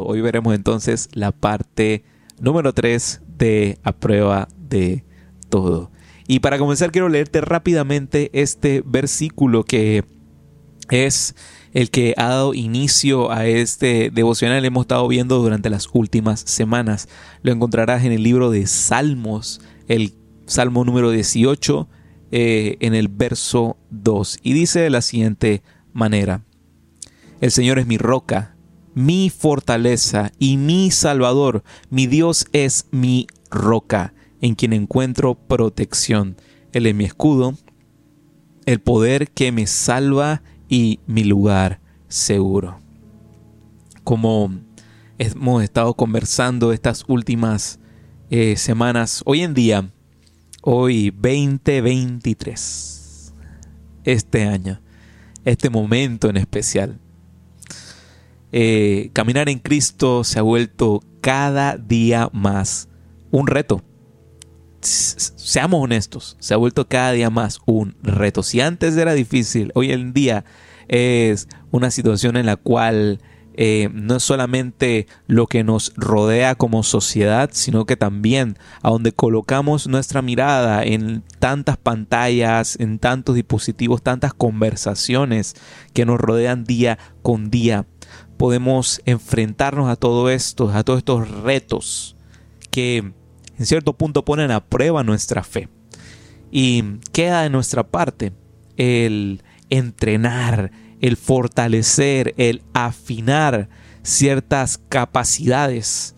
Hoy veremos entonces la parte número 3 de A prueba de todo. Y para comenzar quiero leerte rápidamente este versículo que es el que ha dado inicio a este devocional hemos estado viendo durante las últimas semanas. Lo encontrarás en el libro de Salmos, el Salmo número 18, eh, en el verso 2. Y dice de la siguiente manera, El Señor es mi roca, mi fortaleza y mi salvador, mi Dios es mi roca, en quien encuentro protección. Él es mi escudo, el poder que me salva y mi lugar seguro. Como hemos estado conversando estas últimas eh, semanas, hoy en día, hoy 2023, este año, este momento en especial, eh, caminar en Cristo se ha vuelto cada día más un reto. Seamos honestos, se ha vuelto cada día más un reto. Si antes era difícil, hoy en día es una situación en la cual eh, no es solamente lo que nos rodea como sociedad, sino que también a donde colocamos nuestra mirada en tantas pantallas, en tantos dispositivos, tantas conversaciones que nos rodean día con día, podemos enfrentarnos a todo esto, a todos estos retos que en cierto punto ponen a prueba nuestra fe. Y queda de nuestra parte el entrenar, el fortalecer, el afinar ciertas capacidades,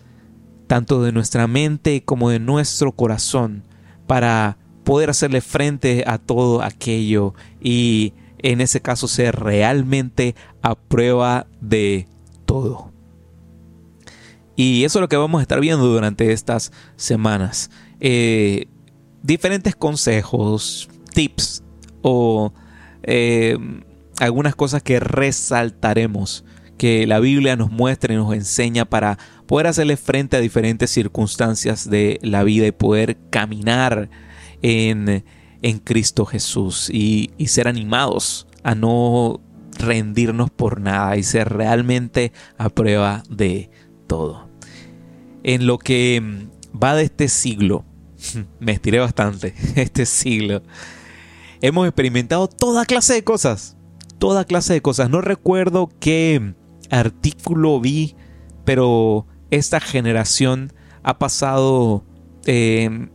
tanto de nuestra mente como de nuestro corazón, para poder hacerle frente a todo aquello y en ese caso ser realmente a prueba de todo. Y eso es lo que vamos a estar viendo durante estas semanas. Eh, diferentes consejos, tips o eh, algunas cosas que resaltaremos que la Biblia nos muestra y nos enseña para poder hacerle frente a diferentes circunstancias de la vida y poder caminar en, en Cristo Jesús y, ser animados a no rendirnos por nada y ser realmente a prueba de todo. En lo que va de este siglo, me estiré bastante, este siglo, hemos experimentado toda clase de cosas. Toda clase de cosas. No recuerdo qué artículo vi, pero esta generación ha pasado eh,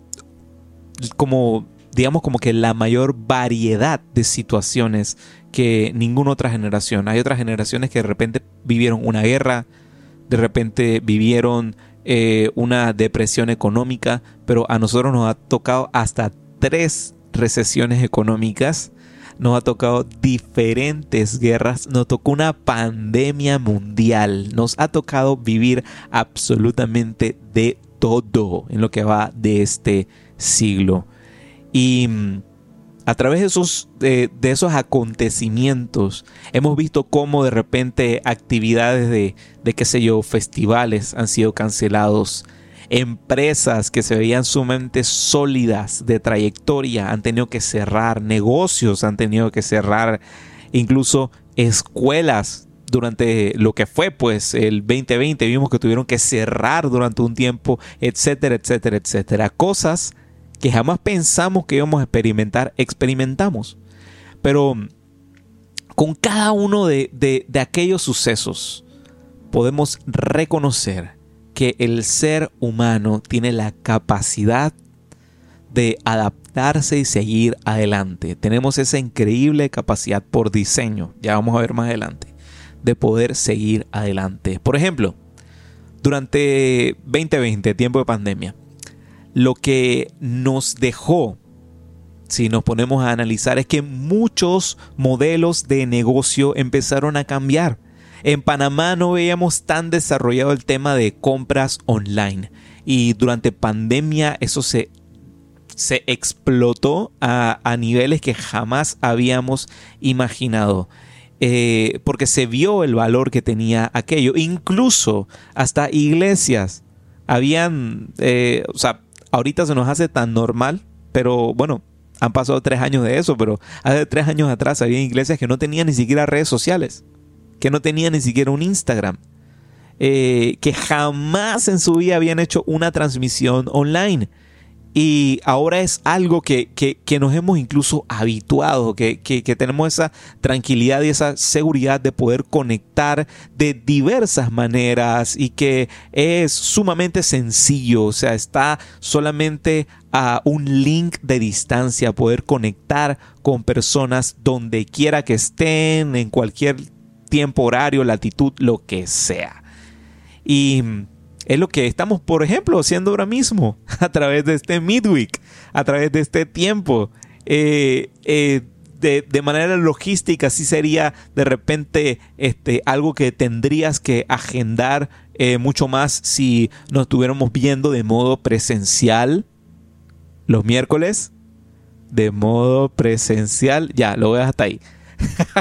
como, digamos, como que la mayor variedad de situaciones que ninguna otra generación. Hay otras generaciones que de repente vivieron una guerra, de repente vivieron eh, una depresión económica, pero a nosotros nos ha tocado hasta tres recesiones económicas, nos ha tocado diferentes guerras, nos tocó una pandemia mundial, nos ha tocado vivir absolutamente de todo en lo que va de este siglo. Y mm, a través de esos, de, esos acontecimientos hemos visto cómo de repente actividades de, de, qué sé yo, festivales han sido cancelados, Empresas que se veían sumamente sólidas de trayectoria han tenido que cerrar, negocios han tenido que cerrar, incluso escuelas durante lo que fue pues el 2020 vimos que tuvieron que cerrar durante un tiempo, etcétera, etcétera, etcétera. Cosas que jamás pensamos que íbamos a experimentar, experimentamos. Pero con cada uno de, de aquellos sucesos podemos reconocer que el ser humano tiene la capacidad de adaptarse y seguir adelante. Tenemos esa increíble capacidad por diseño, ya vamos a ver más adelante, de poder seguir adelante. Por ejemplo, durante 2020, tiempo de pandemia, lo que nos dejó, si nos ponemos a analizar, es que muchos modelos de negocio empezaron a cambiar en Panamá no veíamos tan desarrollado el tema de compras online y durante pandemia eso se, se explotó a, niveles que jamás habíamos imaginado. Eh, porque se vio el valor que tenía aquello. Incluso hasta iglesias habían, eh, o sea, ahorita se nos hace tan normal, pero bueno, han pasado tres años de eso, pero hace tres años atrás había iglesias que no tenían ni siquiera redes sociales que no tenía ni siquiera un Instagram. eh, que jamás en su vida habían hecho una transmisión online. Y ahora es algo que, nos hemos incluso habituado, que, tenemos esa tranquilidad y esa seguridad de poder conectar de diversas maneras y que es sumamente sencillo, o sea, está solamente a un link de distancia, poder conectar con personas donde quiera que estén, en cualquier tiempo, horario, latitud, lo que sea. Y es lo que estamos, por ejemplo, haciendo ahora mismo a través de este midweek, a través de este tiempo. Eh, eh, de, manera logística, sí sería de repente este, algo que tendrías que agendar eh, mucho más si nos estuviéramos viendo de modo presencial los miércoles. De modo presencial, ya, lo veo hasta ahí.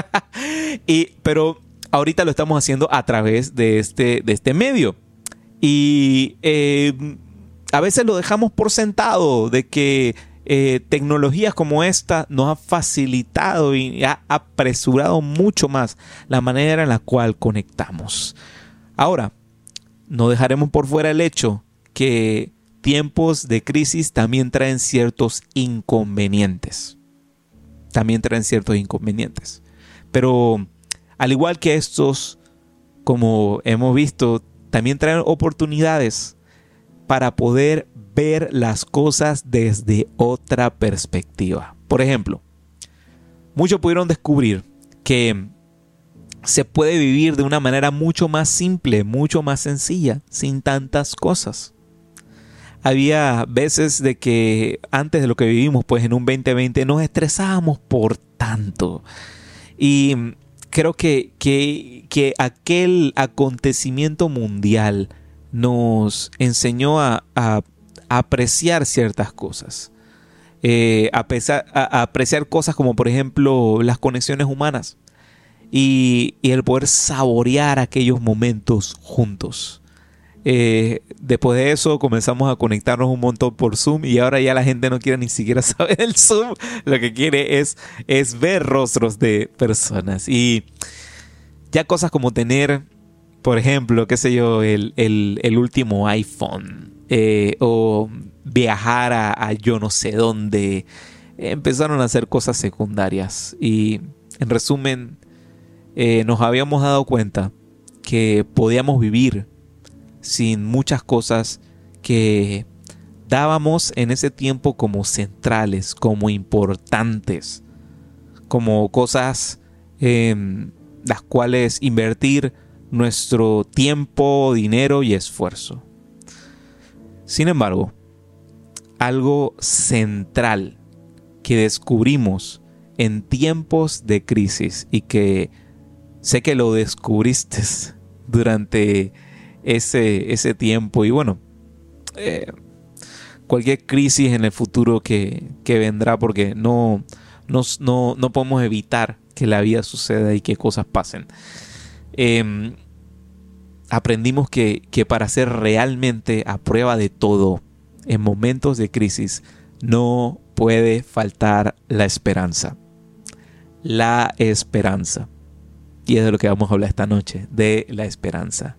y, pero ahorita lo estamos haciendo a través de este, de este medio. Y eh, a veces lo dejamos por sentado de que eh, tecnologías como esta nos ha facilitado y ha apresurado mucho más la manera en la cual conectamos. Ahora, no dejaremos por fuera el hecho que tiempos de crisis también traen ciertos inconvenientes. También traen ciertos inconvenientes. Pero al igual que estos, como hemos visto, también traen oportunidades para poder ver las cosas desde otra perspectiva. Por ejemplo, muchos pudieron descubrir que se puede vivir de una manera mucho más simple, mucho más sencilla, sin tantas cosas. Había veces de que antes de lo que vivimos, pues en un 2020 nos estresábamos por tanto. Y creo que, que, aquel acontecimiento mundial nos enseñó a, apreciar ciertas cosas. Eh, a, apreciar cosas como por ejemplo las conexiones humanas y, el poder saborear aquellos momentos juntos. Eh, después de eso comenzamos a conectarnos un montón por Zoom y ahora ya la gente no quiere ni siquiera saber el Zoom. Lo que quiere es ver rostros de personas. Y ya cosas como tener, por ejemplo, qué sé yo, el, último iPhone eh, o viajar a, yo no sé dónde. Empezaron a hacer cosas secundarias y en resumen eh, nos habíamos dado cuenta que podíamos vivir sin muchas cosas que dábamos en ese tiempo como centrales, como importantes, como cosas en las cuales invertir nuestro tiempo, dinero y esfuerzo. Sin embargo, algo central que descubrimos en tiempos de crisis y que sé que lo descubriste durante ese, ese tiempo. Y bueno, eh, cualquier crisis en el futuro que, vendrá, porque no, no, no, podemos evitar que la vida suceda y que cosas pasen. Em, aprendimos que, que para ser realmente a prueba de todo en momentos de crisis, no puede faltar la esperanza. La esperanza. Y es de lo que vamos a hablar esta noche, de la esperanza.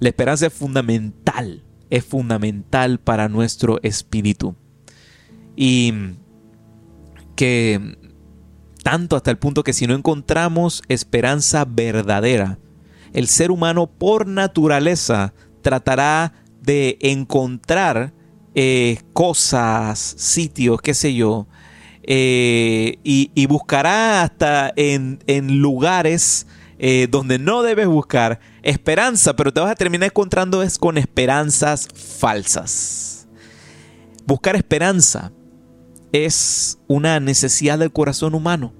La esperanza es fundamental, es fundamental para nuestro espíritu. Y que tanto hasta el punto que si no encontramos esperanza verdadera, el ser humano por naturaleza tratará de encontrar eh, cosas, sitios, qué sé yo, eh, y, buscará hasta en, lugares eh, donde no debes buscar esperanza, pero te vas a terminar encontrando es con esperanzas falsas. Buscar esperanza es una necesidad del corazón humano,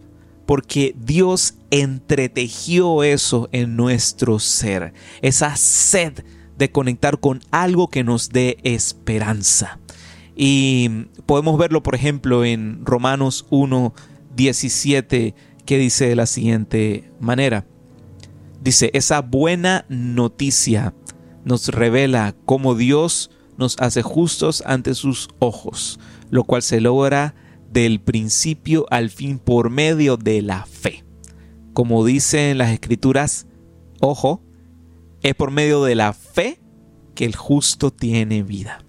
porque Dios entretejió eso en nuestro ser, esa sed de conectar con algo que nos dé esperanza. Y podemos verlo, por ejemplo, en Romanos 1, 17, que dice de la siguiente manera. Dice, esa buena noticia nos revela cómo Dios nos hace justos ante sus ojos, lo cual se logra del principio al fin por medio de la fe. Como dicen las escrituras, ojo, Es por medio de la fe que el justo tiene vida.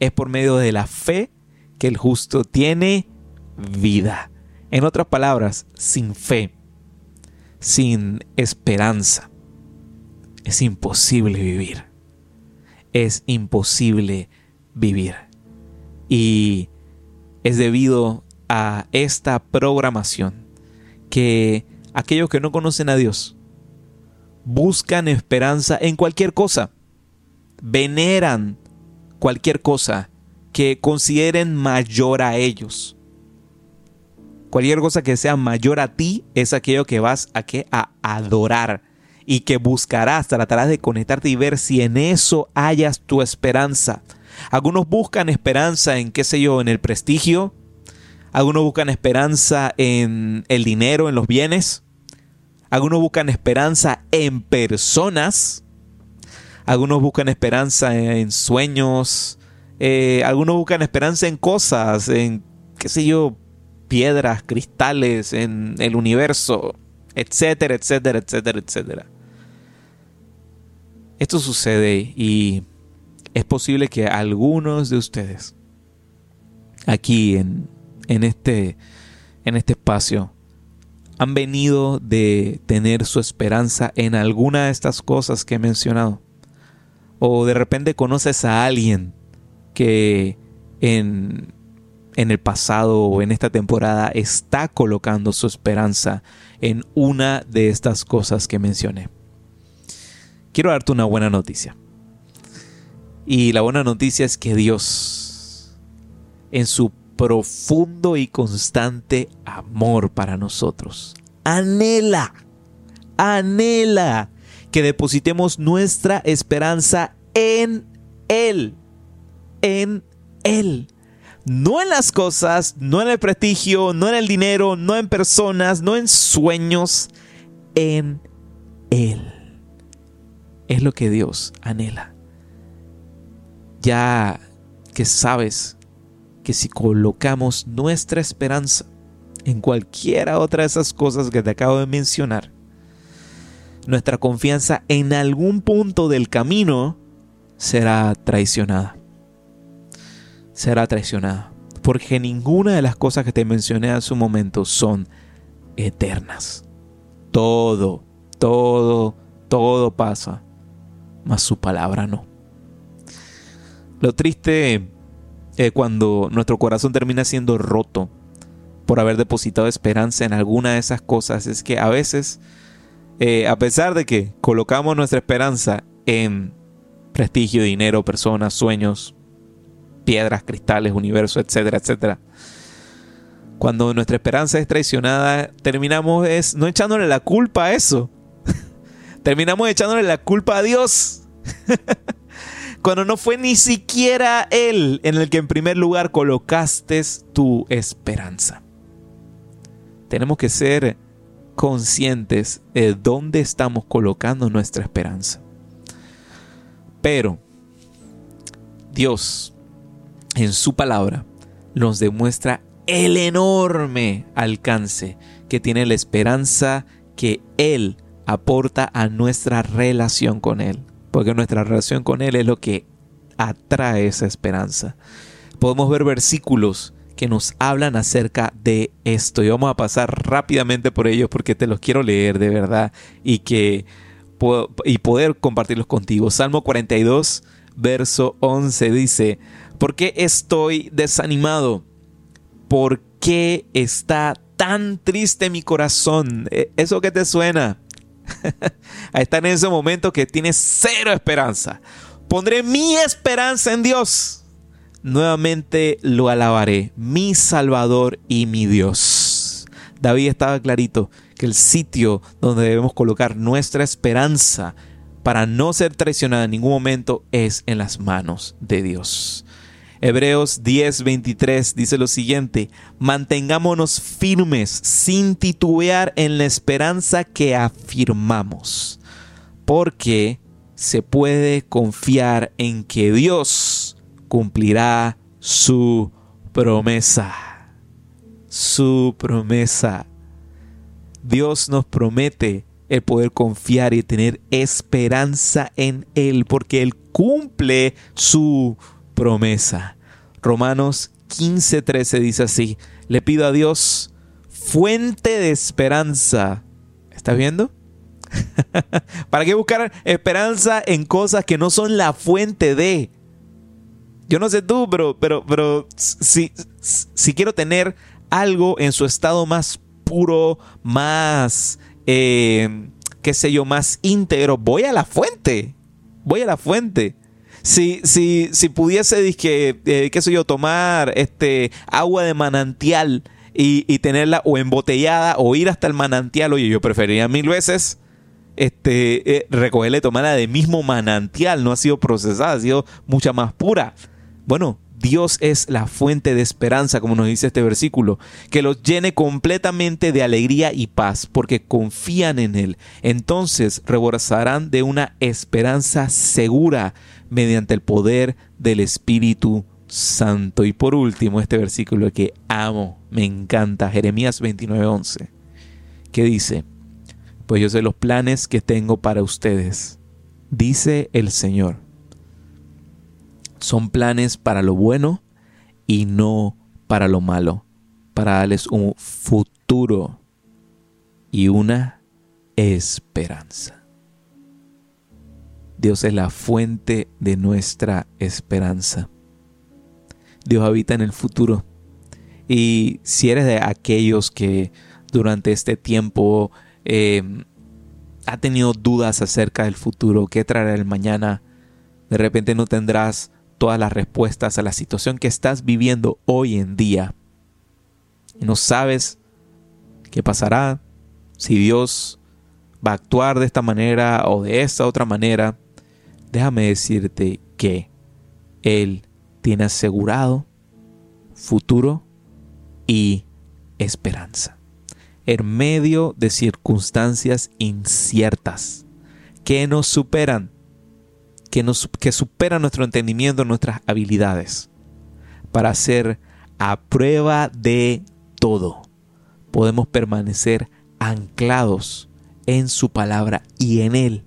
Es por medio de la fe que el justo tiene vida. En otras palabras, sin fe, sin esperanza, es imposible vivir. Es imposible vivir. Y es debido a esta programación que aquellos que no conocen a Dios buscan esperanza en cualquier cosa, veneran cualquier cosa que consideren mayor a ellos. Cualquier cosa que sea mayor a ti es aquello que vas a, a adorar y que buscarás, tratarás de conectarte y ver si en eso hayas tu esperanza. Algunos buscan esperanza en, qué sé yo, en el prestigio. Algunos buscan esperanza en el dinero, en los bienes. Algunos buscan esperanza en personas. Algunos buscan esperanza en sueños. Eh, algunos buscan esperanza en cosas, en, qué sé yo, piedras, cristales, en el universo, etcétera, etcétera, etcétera, etcétera. Esto sucede y es posible que algunos de ustedes aquí en, en, este, en este espacio han venido de tener su esperanza en alguna de estas cosas que he mencionado. O de repente conoces a alguien que en, en el pasado o en esta temporada está colocando su esperanza en una de estas cosas que mencioné. Quiero darte una buena noticia. Y la buena noticia es que Dios, en su profundo y constante amor para nosotros, anhela, anhela que depositemos nuestra esperanza en Él, en Él. No en las cosas, no en el prestigio, no en el dinero, no en personas, no en sueños, en Él. Es lo que Dios anhela ya que sabes que si colocamos nuestra esperanza en cualquiera otra de esas cosas que te acabo de mencionar, nuestra confianza en algún punto del camino será traicionada. Será traicionada. Porque ninguna de las cosas que te mencioné hace un momento son eternas. Todo, todo, todo pasa. Mas su palabra no. Lo triste eh, cuando nuestro corazón termina siendo roto por haber depositado esperanza en alguna de esas cosas es que a veces, eh, a pesar de que colocamos nuestra esperanza en prestigio, dinero, personas, sueños, piedras, cristales, universo, etcétera, etcétera, cuando nuestra esperanza es traicionada, terminamos es no echándole la culpa a eso. terminamos echándole la culpa a Dios. cuando no fue ni siquiera Él en el que en primer lugar colocaste tu esperanza. Tenemos que ser conscientes de dónde estamos colocando nuestra esperanza. Pero Dios en su palabra nos demuestra el enorme alcance que tiene la esperanza que Él aporta a nuestra relación con Él porque nuestra relación con Él es lo que atrae esa esperanza. Podemos ver versículos que nos hablan acerca de esto y vamos a pasar rápidamente por ellos porque te los quiero leer de verdad y que y poder compartirlos contigo. Salmo 42, verso 11 dice, ¿por qué estoy desanimado? ¿Por qué está tan triste mi corazón? ¿E-, ¿Eso que te suena? a estar en ese momento que tienes cero esperanza. Pondré mi esperanza en Dios. Nuevamente lo alabaré, mi Salvador y mi Dios. David estaba clarito que el sitio donde debemos colocar nuestra esperanza para no ser traicionada en ningún momento es en las manos de Dios. Hebreos 10:23 dice lo siguiente, mantengámonos firmes sin titubear en la esperanza que afirmamos, porque se puede confiar en que Dios cumplirá su promesa. Su promesa. Dios nos promete el poder confiar y tener esperanza en Él, porque Él cumple su promesa. Romanos 15:13 dice así, le pido a Dios fuente de esperanza. ¿Estás viendo? ¿Para qué buscar esperanza en cosas que no son la fuente de? Yo no sé tú, pero, pero, pero si, si quiero tener algo en su estado más puro, más, eh, qué sé yo, más íntegro, voy a la fuente. Voy a la fuente. Si, si, si pudiese, eh, qué sé yo, tomar este, agua de manantial y, y, tenerla o embotellada o ir hasta el manantial, oye, yo preferiría mil veces este, eh, recogerla y tomarla de mismo manantial, no ha sido procesada, ha sido mucha más pura. Bueno, Dios es la fuente de esperanza, como nos dice este versículo, que los llene completamente de alegría y paz, porque confían en Él. Entonces rebosarán de una esperanza segura mediante el poder del Espíritu Santo. Y por último, este versículo que amo, me encanta, Jeremías 29:11, que dice, pues yo sé los planes que tengo para ustedes, dice el Señor. Son planes para lo bueno y no para lo malo, para darles un futuro y una esperanza. Dios es la fuente de nuestra esperanza. Dios habita en el futuro. Y si eres de aquellos que durante este tiempo eh, ha tenido dudas acerca del futuro, qué traerá el mañana, de repente no tendrás todas las respuestas a la situación que estás viviendo hoy en día. No sabes qué pasará, si Dios va a actuar de esta manera o de esta otra manera. Déjame decirte que Él tiene asegurado futuro y esperanza en medio de circunstancias inciertas que nos superan, que, nos, que superan nuestro entendimiento, nuestras habilidades, para ser a prueba de todo. Podemos permanecer anclados en su palabra y en Él,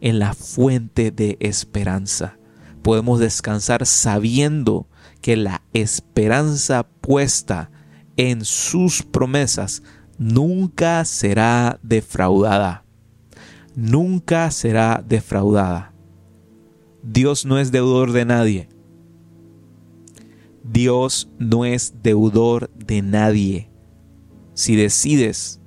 en la fuente de esperanza. Podemos descansar sabiendo que la esperanza puesta en sus promesas nunca será defraudada. Nunca será defraudada. Dios no es deudor de nadie. Dios no es deudor de nadie. Si decides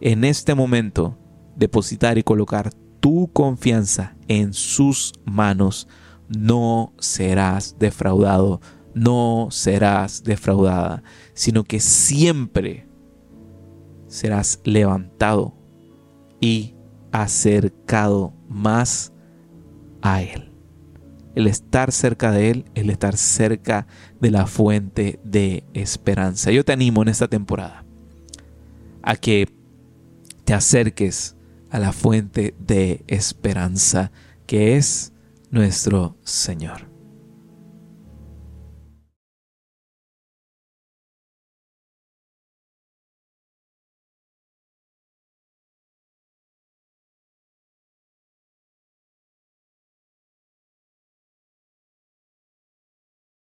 en este momento depositar y colocar tu confianza en sus manos, no serás defraudado, no serás defraudada, sino que siempre serás levantado y acercado más a Él. El estar cerca de Él, el estar cerca de la fuente de esperanza. Yo te animo en esta temporada a que te acerques a la fuente de esperanza que es nuestro Señor.